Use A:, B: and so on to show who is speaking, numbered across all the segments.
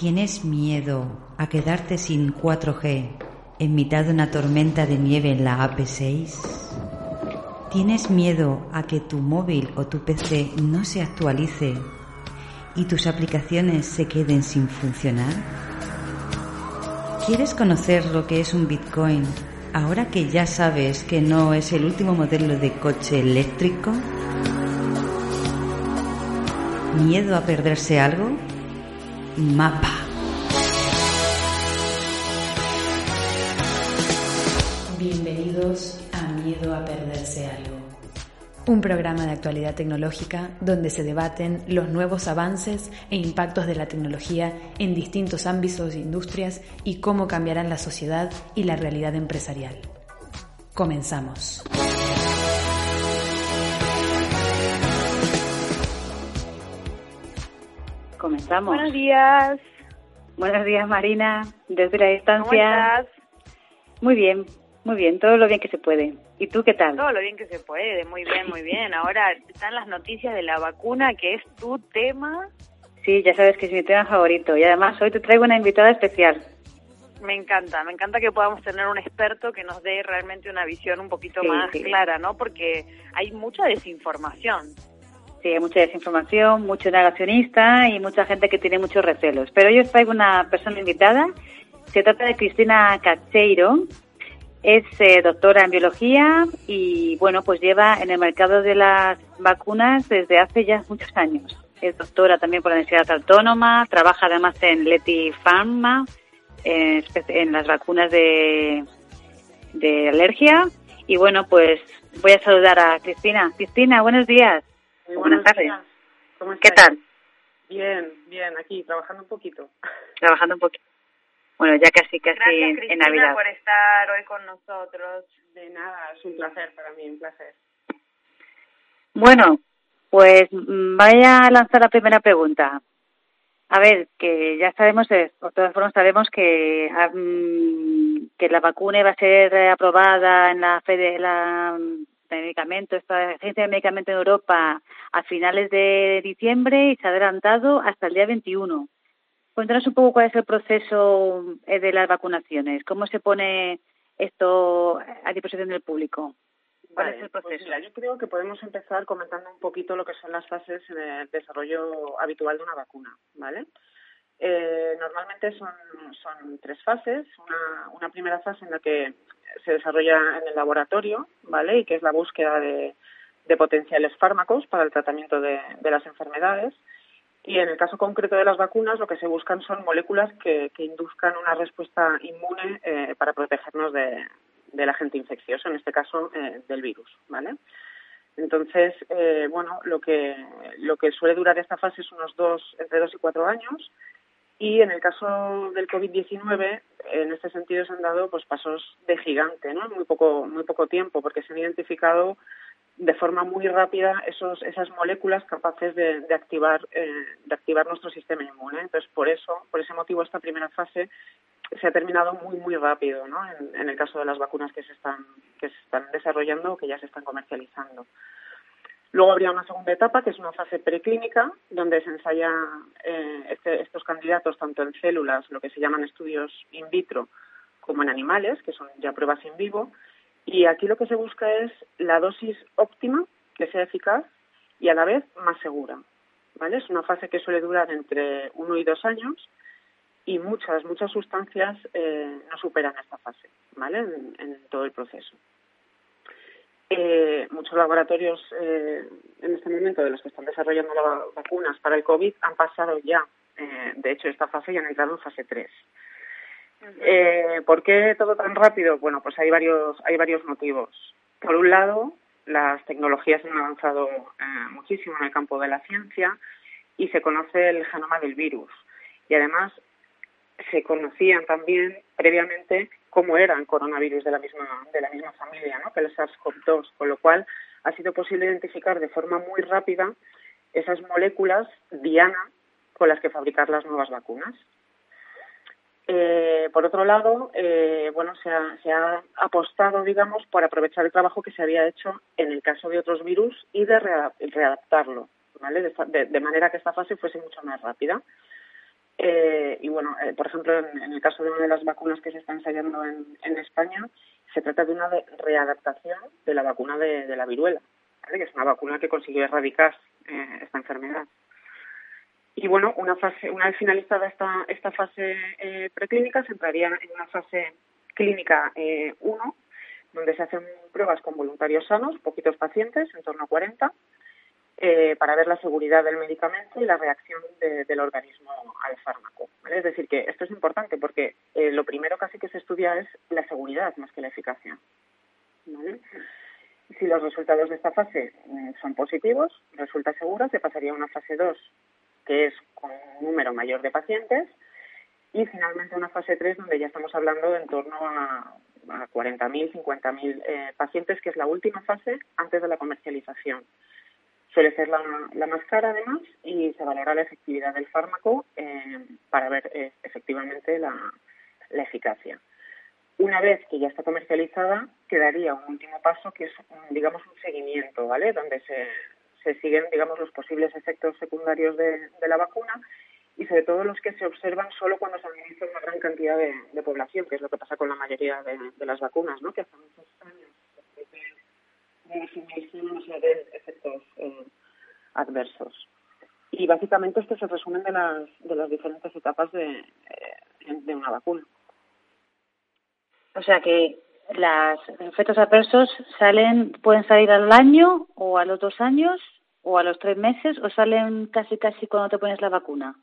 A: ¿Tienes miedo a quedarte sin 4G en mitad de una tormenta de nieve en la AP6? ¿Tienes miedo a que tu móvil o tu PC no se actualice y tus aplicaciones se queden sin funcionar? ¿Quieres conocer lo que es un Bitcoin ahora que ya sabes que no es el último modelo de coche eléctrico? ¿Miedo a perderse algo? Mapa.
B: Bienvenidos a Miedo a Perderse Algo, un programa de actualidad tecnológica donde se debaten los nuevos avances e impactos de la tecnología en distintos ámbitos e industrias y cómo cambiarán la sociedad y la realidad empresarial. Comenzamos.
C: Comenzamos.
D: Buenos días.
C: Buenos días, Marina, desde la distancia.
D: ¿Cómo estás?
C: Muy bien, muy bien, todo lo bien que se puede. ¿Y tú qué tal?
D: Todo lo bien que se puede, muy bien, muy bien. Ahora están las noticias de la vacuna, que es tu tema.
C: Sí, ya sabes que es mi tema favorito y además hoy te traigo una invitada especial.
D: Me encanta, me encanta que podamos tener un experto que nos dé realmente una visión un poquito
C: Sí,
D: más
C: sí.
D: clara, ¿no? Porque hay mucha desinformación.
C: Sí, hay mucha desinformación, mucho negacionista y mucha gente que tiene muchos recelos. Pero yo os traigo una persona invitada. Se trata de Cristina Cacheiro. Es eh, doctora en biología y, bueno, pues lleva en el mercado de las vacunas desde hace ya muchos años. Es doctora también por la Universidad Autónoma, trabaja además en Leti Pharma, en, en las vacunas de, de alergia. Y bueno, pues voy a saludar a Cristina. Cristina, buenos días.
E: Muy
C: Buenas tardes.
E: días. ¿Cómo
C: ¿Qué tal?
E: Bien, bien, aquí trabajando un poquito.
C: Trabajando un poquito. Bueno, ya casi, casi
D: Gracias,
C: en,
D: Cristina,
C: en Navidad.
D: por estar hoy con nosotros.
E: De nada, es un placer para mí, un placer.
C: Bueno, pues mm, vaya a lanzar la primera pregunta. A ver, que ya sabemos, eh, por todas formas sabemos que ah, mm, que la vacuna va a ser eh, aprobada en la Fede, la de medicamento, esta agencia de medicamento en Europa a finales de diciembre y se ha adelantado hasta el día 21. Cuéntanos un poco cuál es el proceso eh, de las vacunaciones, cómo se pone esto a disposición del público. ¿Cuál
E: Vale,
C: es el
E: pues
C: proceso?
E: mira, yo creo que podemos empezar comentando un poquito lo que son las fases en el desarrollo habitual de una vacuna, ¿vale? Eh, normalmente son, son tres fases. Una, una primera fase en la que se desarrolla en el laboratorio, ¿vale? Y que es la búsqueda de, de potenciales fármacos para el tratamiento de, de las enfermedades. Y en el caso concreto de las vacunas, lo que se buscan son moléculas que, que induzcan una respuesta inmune eh, para protegernos de, del agente infeccioso, en este caso eh, del virus, ¿vale? Entonces, eh, bueno, lo que lo que suele durar esta fase es unos dos, entre dos y cuatro años, y en el caso del COVID-19, en este sentido se han dado pues pasos de gigante, ¿no? Muy poco muy poco tiempo, porque se han identificado de forma muy rápida esos esas moléculas capaces de, de activar eh, de activar nuestro sistema inmune. Entonces, por eso, por ese motivo, esta primera fase se ha terminado muy muy rápido, ¿no? En, en el caso de las vacunas que se están que se están desarrollando o que ya se están comercializando. Luego habría una segunda etapa, que es una fase preclínica, donde se ensaya eh, este- estos candidatos tanto en células, lo que se llaman estudios in vitro, como en animales, que son ya pruebas in vivo. Y aquí lo que se busca es la dosis óptima, que sea eficaz y a la vez más segura. ¿vale? Es una fase que suele durar entre uno y dos años y muchas, muchas sustancias eh, no superan esta fase, ¿vale? En, en todo el proceso. Eh, muchos laboratorios eh, en este momento de los que están desarrollando las vacunas para el COVID han pasado ya, eh, de hecho, esta fase y han entrado en fase 3. Eh, ¿Por qué todo tan rápido? Bueno, pues hay varios, hay varios motivos. Por un lado, las tecnologías han avanzado eh, muchísimo en el campo de la ciencia y se conoce el genoma del virus. Y además se conocían también previamente cómo eran coronavirus de la misma, de la misma familia, ¿no? que el SARS-CoV-2, con lo cual ha sido posible identificar de forma muy rápida esas moléculas diana con las que fabricar las nuevas vacunas. Eh, por otro lado, eh, bueno, se ha, se ha, apostado, digamos, por aprovechar el trabajo que se había hecho en el caso de otros virus y de readaptarlo, ¿vale? De, manera que esta fase fuese mucho más rápida. Eh, y bueno, eh, por ejemplo, en, el caso de una de las vacunas que se están ensayando en, en España, se trata de una readaptación de la vacuna de, de la viruela, que es una vacuna que consiguió erradicar eh, esta enfermedad. Y bueno, una fase, una vez finalizada esta, esta fase eh, preclínica, se entraría en una fase clínica 1, eh, donde se hacen pruebas con voluntarios sanos, poquitos pacientes, en torno a 40, eh, para ver la seguridad del medicamento y la reacción del organismo al fármaco. Es decir, que esto es importante porque eh, lo primero casi que se estudia es la seguridad más que la eficacia. Si los resultados de esta fase mm, son positivos, resulta seguro, se pasaría a una fase 2, que es con un número mayor de pacientes, y finalmente una fase 3 donde ya estamos hablando de en torno a, a 40.000, 50.000 eh, pacientes, que es la última fase antes de la comercialización. Suele ser la, la más cara además y se valora la efectividad del fármaco eh, para ver eh, efectivamente la, la eficacia. Una vez que ya está comercializada, quedaría un último paso que es, digamos, un seguimiento, ¿vale? Donde se, se siguen, digamos, los posibles efectos secundarios de, de, la vacuna y sobre todo los que se observan solo cuando se administra una gran cantidad de, de población, que es lo que pasa con la mayoría de, de las vacunas, ¿no? Que hace muchos años de no se ven efectos eh, adversos. Y básicamente esto es el resumen de las, de las diferentes etapas de, eh, de una vacuna.
C: O sea que los efectos adversos salen, pueden salir al año o a los dos años o a los tres meses o salen casi casi cuando te pones la vacuna.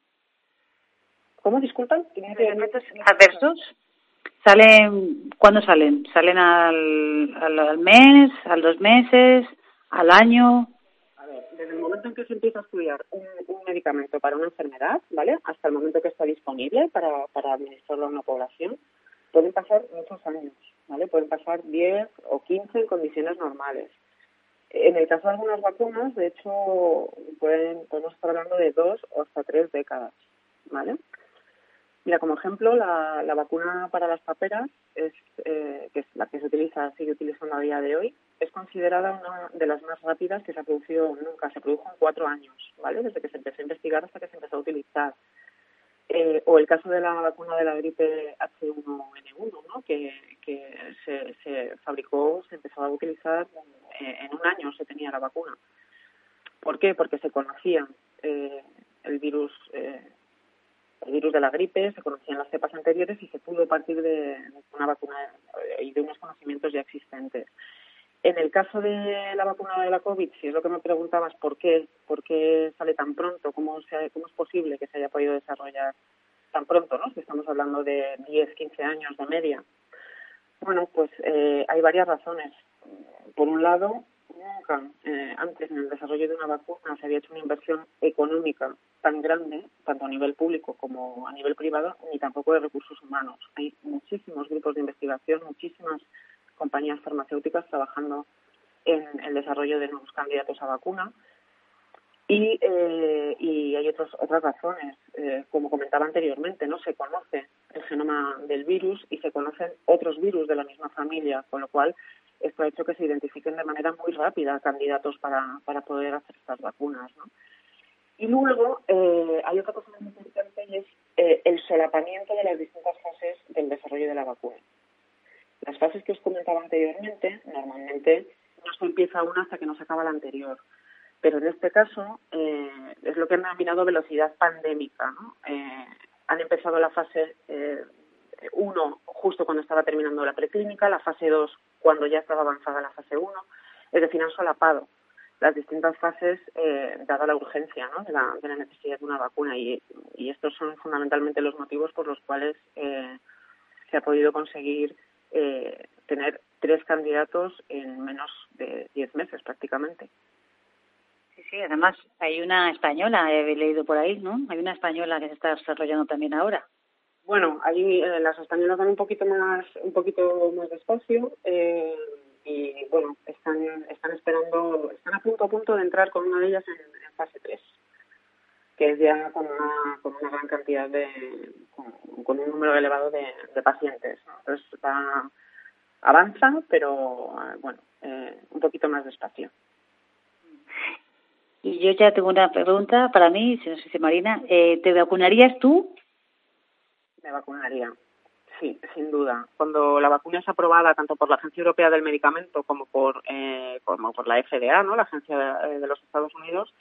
E: ¿Cómo? Disculpan.
C: ¿Los efectos adversos salen, ¿cuándo salen? ¿Salen al, al, mes, al dos meses, al año?
E: A ver, desde el momento en que se empieza a estudiar un, un medicamento para una enfermedad, ¿vale? Hasta el momento que está disponible para, para administrarlo a una población, pueden pasar muchos años, ¿vale? Pueden pasar 10 o 15 en condiciones normales. En el caso de algunas vacunas, de hecho, pueden, podemos estar hablando de dos o hasta tres décadas, ¿vale? Mira, como ejemplo, la, la vacuna para las paperas, es, eh, que es la que se utiliza, sigue utilizando a día de hoy, es considerada una de las más rápidas que se ha producido nunca. Se produjo en cuatro años, ¿vale? Desde que se empezó a investigar hasta que se empezó a utilizar. Eh, o el caso de la vacuna de la gripe H1N1, ¿no? que, se, se fabricó, se empezó a utilizar eh, en un año se tenía la vacuna. ¿Por qué? Porque se conocía eh, el virus, eh, el virus de la gripe, se conocían las cepas anteriores y se pudo partir de una vacuna y de unos conocimientos ya existentes. En el caso de la vacuna de la COVID, si es lo que me preguntabas, ¿por qué, por qué sale tan pronto? ¿Cómo, se, ¿Cómo es posible que se haya podido desarrollar tan pronto? ¿no? Si estamos hablando de 10, 15 años de media. Bueno, pues eh, hay varias razones. Por un lado, nunca eh, antes en el desarrollo de una vacuna se había hecho una inversión económica tan grande, tanto a nivel público como a nivel privado, ni tampoco de recursos humanos. Hay muchísimos grupos de investigación, muchísimas compañías farmacéuticas trabajando en el desarrollo de nuevos candidatos a vacuna. Y, eh, y hay otros, otras razones, eh, como comentaba anteriormente, no se conoce el genoma del virus y se conocen otros virus de la misma familia, con lo cual esto ha hecho que se identifiquen de manera muy rápida candidatos para, para poder hacer estas vacunas. ¿no? Y luego eh, hay otra cosa muy importante y es eh, el solapamiento de las distintas fases del desarrollo de la vacuna. Las fases que os comentaba anteriormente, normalmente no se empieza una hasta que no se acaba la anterior. Pero en este caso eh, es lo que han denominado velocidad pandémica. ¿no? Eh, han empezado la fase 1 eh, justo cuando estaba terminando la preclínica, la fase 2 cuando ya estaba avanzada la fase 1. Es decir, han solapado las distintas fases eh, dada la urgencia ¿no? de, la, de la necesidad de una vacuna. Y, y estos son fundamentalmente los motivos por los cuales eh, se ha podido conseguir eh, tener tres candidatos en menos de 10 meses prácticamente.
C: Sí, sí, además hay una española, he leído por ahí, ¿no? Hay una española que se está desarrollando también ahora.
E: Bueno, ahí eh, las españolas van un poquito más, un poquito más despacio eh, y bueno, están, están esperando, están a punto a punto de entrar con una de ellas en, fase 3, que es ya con una, con una gran cantidad de, con, un número elevado de, pacientes. Entonces va, avanza, pero bueno, eh, un poquito más despacio.
C: Y yo ya tengo una pregunta para mí, si no sé si Marina, eh, ¿te vacunarías tú?
E: Me vacunaría, sí, sin duda. Cuando la vacuna es aprobada tanto por la Agencia Europea del Medicamento como por eh, como por la FDA, ¿no? La Agencia de, de los Estados Unidos,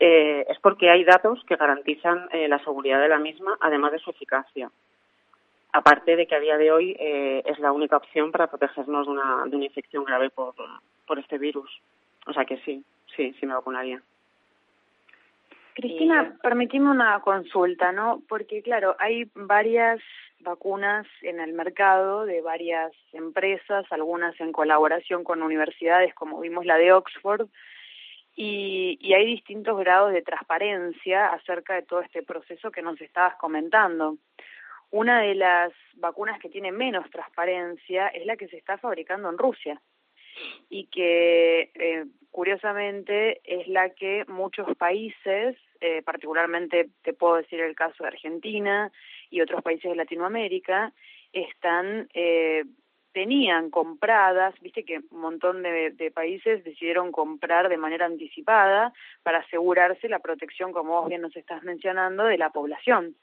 E: eh, es porque hay datos que garantizan eh, la seguridad de la misma, además de su eficacia. Aparte de que a día de hoy eh, es la única opción para protegernos de una, de una infección grave por, por este virus. O sea que sí, sí, sí me vacunaría.
D: Cristina, permitime una consulta, ¿no? Porque claro, hay varias vacunas en el mercado de varias empresas, algunas en colaboración con universidades, como vimos la de Oxford, y, y, hay distintos grados de transparencia acerca de todo este proceso que nos estabas comentando. Una de las vacunas que tiene menos transparencia es la que se está fabricando en Rusia y que eh, curiosamente es la que muchos países, eh, particularmente te puedo decir el caso de Argentina y otros países de Latinoamérica, están eh, tenían compradas, viste que un montón de, de, países decidieron comprar de manera anticipada para asegurarse la protección, como vos bien nos estás mencionando, de la población.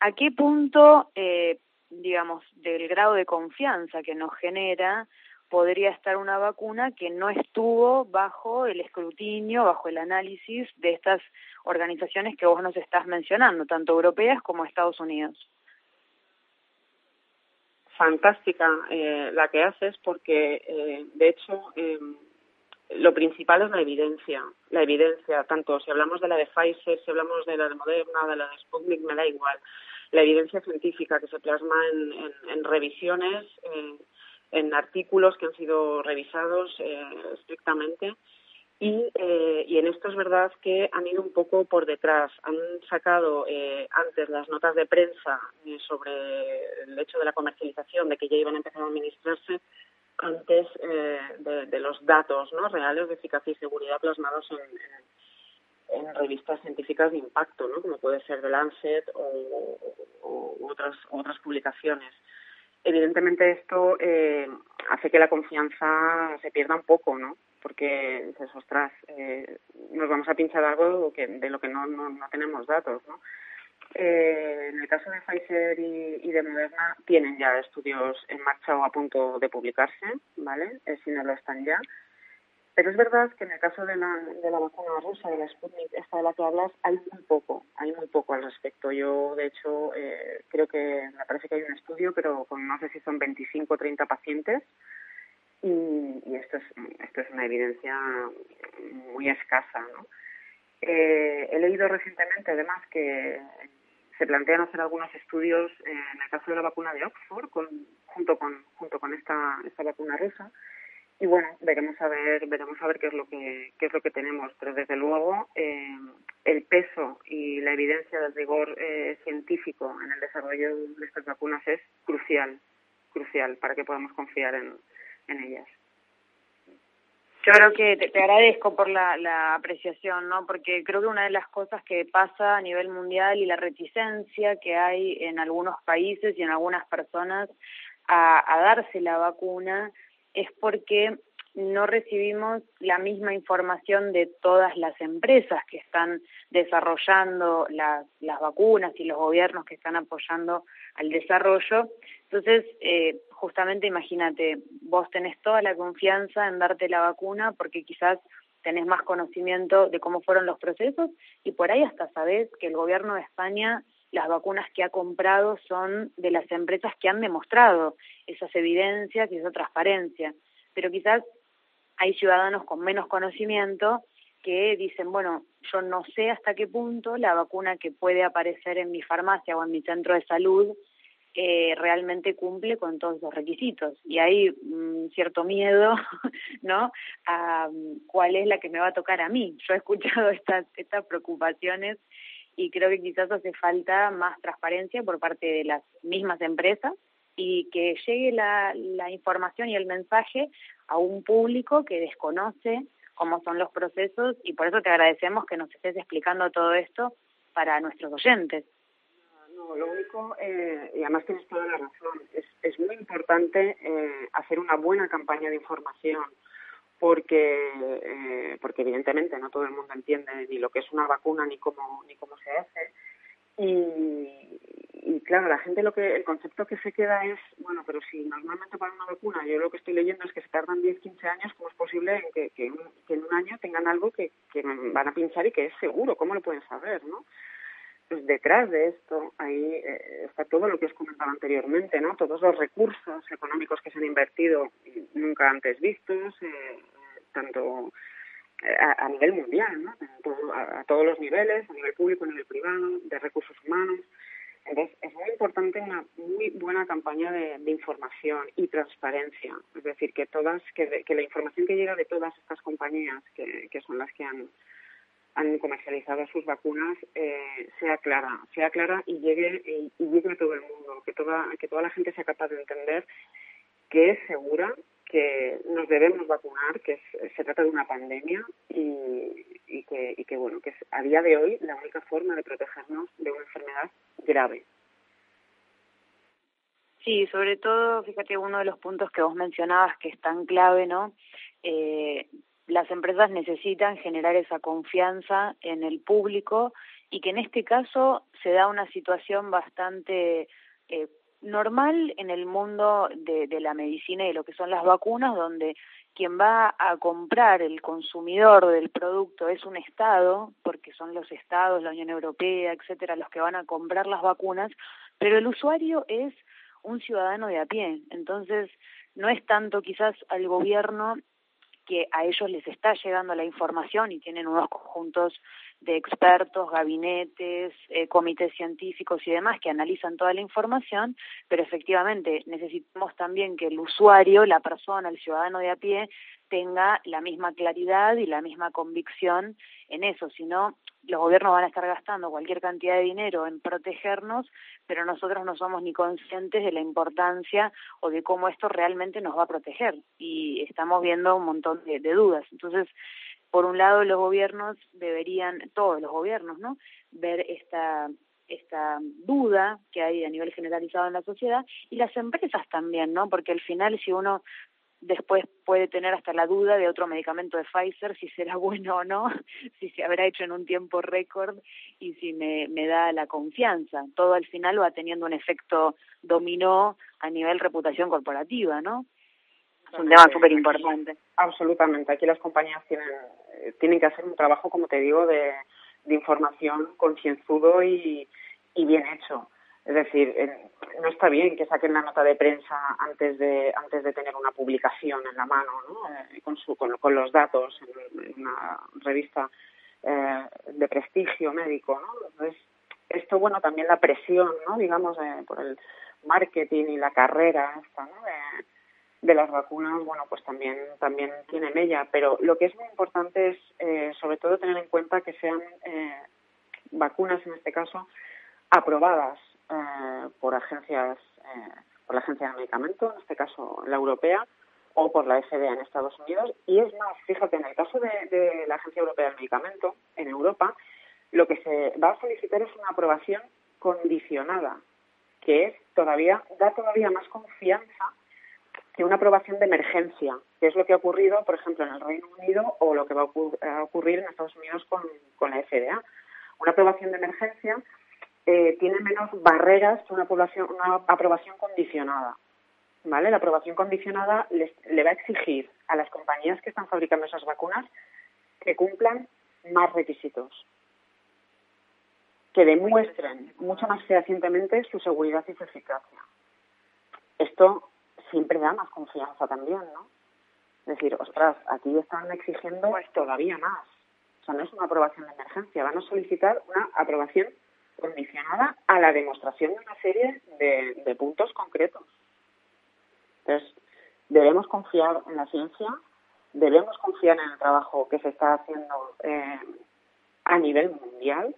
D: ¿A qué punto, eh, digamos, del grado de confianza que nos genera podría estar una vacuna que no estuvo bajo el escrutinio, bajo el análisis de estas organizaciones que vos nos estás mencionando, tanto europeas como Estados Unidos?
E: fantástica eh, la que haces porque, eh, de hecho, eh, lo principal es la evidencia. La evidencia, tanto si hablamos de la de Pfizer, si hablamos de la de Moderna, de la de Sputnik, me da igual. La evidencia científica que se plasma en, en, en revisiones, en artículos que han sido revisados estrictamente y, eh, y en esto es verdad que han ido un poco por detrás. Han sacado eh, antes las notas de prensa eh, sobre el hecho de la comercialización, de que ya iban a empezar a administrarse antes eh, de, de, los datos ¿no? reales de eficacia y seguridad plasmados en, revistas científicas de impacto, ¿no? como puede ser The Lancet o, o otras, otras publicaciones evidentemente esto eh, hace que la confianza se pierda un poco, ¿no? Porque dices, ostras, eh, nos vamos a pinchar algo que, de lo que no, no, no tenemos datos, ¿no? Eh, en el caso de Pfizer y, y, de Moderna tienen ya estudios en marcha o a punto de publicarse, ¿vale? Eh, si no lo están ya. Pero es verdad que en el caso de la, de la vacuna rusa, de la Sputnik, esta de la que hablas, hay muy poco, hay muy poco al respecto. Yo, de hecho, eh, creo que me parece que hay un estudio, pero con no sé si son 25 o 30 pacientes, y, esto, es, esto es una evidencia muy escasa, ¿no? Eh, he leído recientemente, además, que se plantean hacer algunos estudios en el caso de la vacuna de Oxford, con, junto con junto con esta, esta vacuna rusa, y bueno veremos a ver veremos a ver qué es lo que qué es lo que tenemos pero desde luego eh, el peso y la evidencia del rigor eh, científico en el desarrollo de estas vacunas es crucial crucial para que podamos confiar en, en ellas
D: yo creo que te, agradezco por la, la apreciación, ¿no? Porque creo que una de las cosas que pasa a nivel mundial y la reticencia que hay en algunos países y en algunas personas a, a darse la vacuna es porque no recibimos la misma información de todas las empresas que están desarrollando las, las vacunas y los gobiernos que están apoyando al desarrollo. Entonces, eh, justamente imagínate, vos tenés toda la confianza en darte la vacuna porque quizás tenés más conocimiento de cómo fueron los procesos y por ahí hasta sabés que el gobierno de España las vacunas que ha comprado son de las empresas que han demostrado esas evidencias y esa transparencia. Pero quizás hay ciudadanos con menos conocimiento que dicen, bueno, yo no sé hasta qué punto la vacuna que puede aparecer en mi farmacia o en mi centro de salud eh, realmente cumple con todos los requisitos. Y hay mm, cierto miedo, ¿no? A mm, cuál es la que me va a tocar a mí. Yo he escuchado estas, estas preocupaciones y creo que quizás hace falta más transparencia por parte de las mismas empresas y que llegue la, información y el mensaje a un público que desconoce cómo son los procesos y por eso te agradecemos que nos estés explicando todo esto para nuestros oyentes.
E: No, lo único, eh, y además tienes toda la razón, es, es muy importante eh, hacer una buena campaña de información porque eh, porque evidentemente no todo el mundo entiende ni lo que es una vacuna ni cómo ni cómo se hace. Y, y claro la gente lo que el concepto que se queda es bueno pero si normalmente para una vacuna yo lo que estoy leyendo es que se tardan 10 15 años cómo es posible en que, que, en un año tengan algo que, que van a pinchar y que es seguro cómo lo pueden saber no detrás de esto ahí eh, está todo lo que os comentaba anteriormente, ¿no? Todos los recursos económicos que se han invertido nunca antes vistos, eh, tanto eh, a, nivel mundial, ¿no? A, todos los niveles, a nivel público, a nivel privado, de recursos humanos. Entonces, es muy importante una muy buena campaña de, información y transparencia. Es decir, que todas, que, que la información que llega de todas estas compañías, que, que son las que han han comercializado sus vacunas eh, sea clara, sea clara y llegue y, llegue a todo el mundo, que toda que toda la gente sea capaz de entender que es segura, que nos debemos vacunar, que se trata de una pandemia y, y que y que bueno que es a día de hoy la única forma de protegernos de una enfermedad grave.
D: Sí, sobre todo, fíjate, uno de los puntos que vos mencionabas que es tan clave, ¿no? Eh, las empresas necesitan generar esa confianza en el público y que en este caso se da una situación bastante eh, normal en el mundo de, la medicina y lo que son las vacunas, donde quien va a comprar, el consumidor del producto es un Estado, porque son los Estados, la Unión Europea, etcétera, los que van a comprar las vacunas, pero el usuario es un ciudadano de a pie. Entonces, no es tanto quizás al gobierno que a ellos les está llegando la información y tienen unos conjuntos de expertos, gabinetes, eh, comités científicos y demás que analizan toda la información, pero efectivamente necesitamos también que el usuario, la persona, el ciudadano de a pie, tenga la misma claridad y la misma convicción en eso, si no, los gobiernos van a estar gastando cualquier cantidad de dinero en protegernos, pero nosotros no somos ni conscientes de la importancia o de cómo esto realmente nos va a proteger y estamos viendo un montón de, de dudas. Entonces, por un lado, los gobiernos deberían, todos los gobiernos, ¿no?, ver esta esta duda que hay a nivel generalizado en la sociedad y las empresas también, ¿no? Porque al final si uno después puede tener hasta la duda de otro medicamento de Pfizer, si será bueno o no, si se habrá hecho en un tiempo récord y si me, me da la confianza. Todo al final va teniendo un efecto dominó a nivel reputación corporativa, ¿no? Es un tema súper importante.
E: Absolutamente. Aquí las compañías tienen, tienen que hacer un trabajo, como te digo, de, de información concienzudo y, y bien hecho es decir, no está bien que saquen la nota de prensa antes de antes de tener una publicación en la mano, ¿no? Eh, con, su, con, los datos en, una revista eh, de prestigio médico, ¿no? Entonces, esto, bueno, también la presión, ¿no? Digamos, eh, por el marketing y la carrera esta, ¿no? De, las vacunas, bueno, pues también también tiene mella, pero lo que es muy importante es, eh, sobre todo, tener en cuenta que sean vacunas, en este caso, aprobadas por agencias, eh, por la Agencia de Medicamento, en este caso la europea, o por la FDA en Estados Unidos. Y es más, fíjate, en el caso de, de la Agencia Europea del Medicamento, en Europa, lo que se va a solicitar es una aprobación condicionada, que es todavía, da todavía más confianza que una aprobación de emergencia, que es lo que ha ocurrido, por ejemplo, en el Reino Unido o lo que va a ocurrir en Estados Unidos con, con la FDA. Una aprobación de emergencia eh, tiene menos barreras que una, población, una aprobación condicionada. ¿Vale? La aprobación condicionada les, le va a exigir a las compañías que están fabricando esas vacunas que cumplan más requisitos, que demuestren mucho más fehacientemente su seguridad y su eficacia. Esto siempre da más confianza también, ¿no? Es decir, ostras, aquí están exigiendo todavía más. O sea, no es una aprobación de emergencia, van a solicitar una aprobación condicionada a la demostración de una serie de, puntos concretos. Entonces, debemos confiar en la ciencia, debemos confiar en el trabajo que se está haciendo eh, a nivel mundial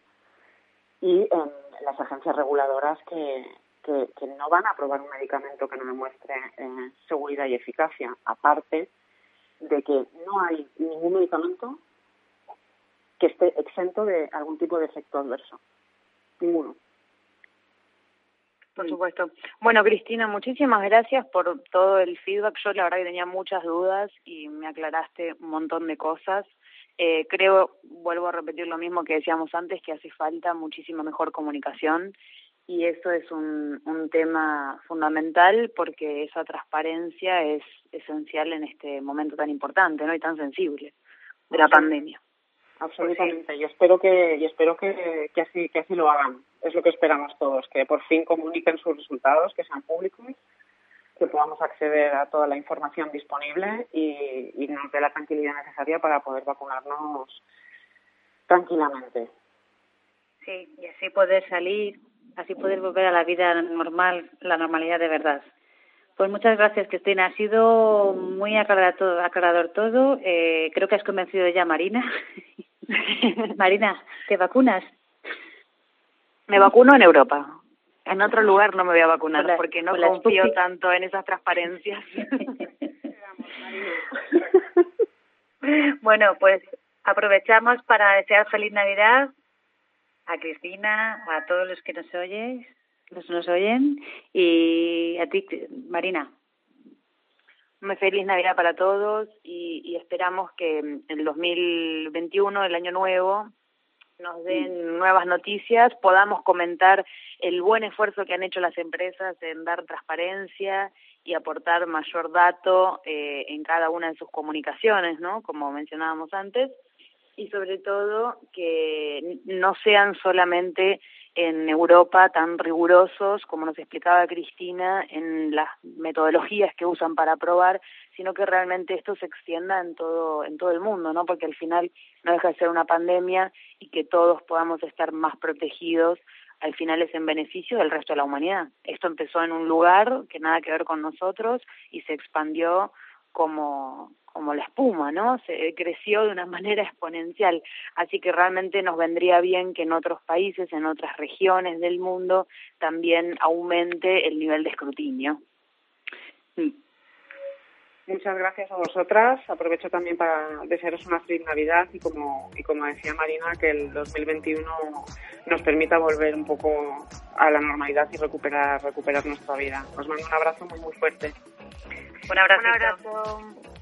E: y en las agencias reguladoras que, que, no van a aprobar un medicamento que no demuestre eh, seguridad y eficacia, aparte de que no hay ningún medicamento que esté exento de algún tipo de efecto adverso. Ninguno.
D: Por supuesto. Bueno, Cristina, muchísimas gracias por todo el feedback. Yo la verdad que tenía muchas dudas y me aclaraste un montón de cosas. Eh, creo, vuelvo a repetir lo mismo que decíamos antes, que hace falta muchísima mejor comunicación y eso es un, un tema fundamental porque esa transparencia es esencial en este momento tan importante ¿no? y tan sensible de la pandemia.
E: Absolutamente, y espero que y espero que, que así que así lo hagan. Es lo que esperamos todos, que por fin comuniquen sus resultados, que sean públicos, que podamos acceder a toda la información disponible y, y nos dé la tranquilidad necesaria para poder vacunarnos tranquilamente.
C: Sí, y así poder salir así poder volver a la vida normal, la normalidad de verdad. Pues muchas gracias, Cristina. Ha sido muy aclarador, todo. Eh, creo que has convencido ya a Marina. Marina, ¿te vacunas?
D: Me vacuno en Europa. En otro lugar no me voy a vacunar porque no confío tanto en esas transparencias.
C: bueno, pues aprovechamos para desear feliz Navidad a Cristina, a todos los que nos oyen, los nos oyen y a ti, Marina.
D: Muy feliz Navidad para todos y, y esperamos que el 2021, el año nuevo, nos den nuevas noticias, podamos comentar el buen esfuerzo que han hecho las empresas en dar transparencia y aportar mayor dato eh, en cada una de sus comunicaciones, ¿no? Como mencionábamos antes, y sobre todo que no sean solamente en Europa tan rigurosos como nos explicaba Cristina en las metodologías que usan para probar, sino que realmente esto se extienda en todo en todo el mundo, ¿no? Porque al final no deja de ser una pandemia y que todos podamos estar más protegidos al final es en beneficio del resto de la humanidad. Esto empezó en un lugar que nada que ver con nosotros y se expandió como como la espuma, ¿no? Se creció de una manera exponencial. Así que realmente nos vendría bien que en otros países, en otras regiones del mundo, también aumente el nivel de escrutinio.
E: Muchas gracias a vosotras. Aprovecho también para desearos una feliz Navidad y como, y como decía Marina, que el 2021 nos permita volver un poco a la normalidad y recuperar, recuperar nuestra vida. Os mando un abrazo muy, muy fuerte.
C: Un abrazo. Un abrazo.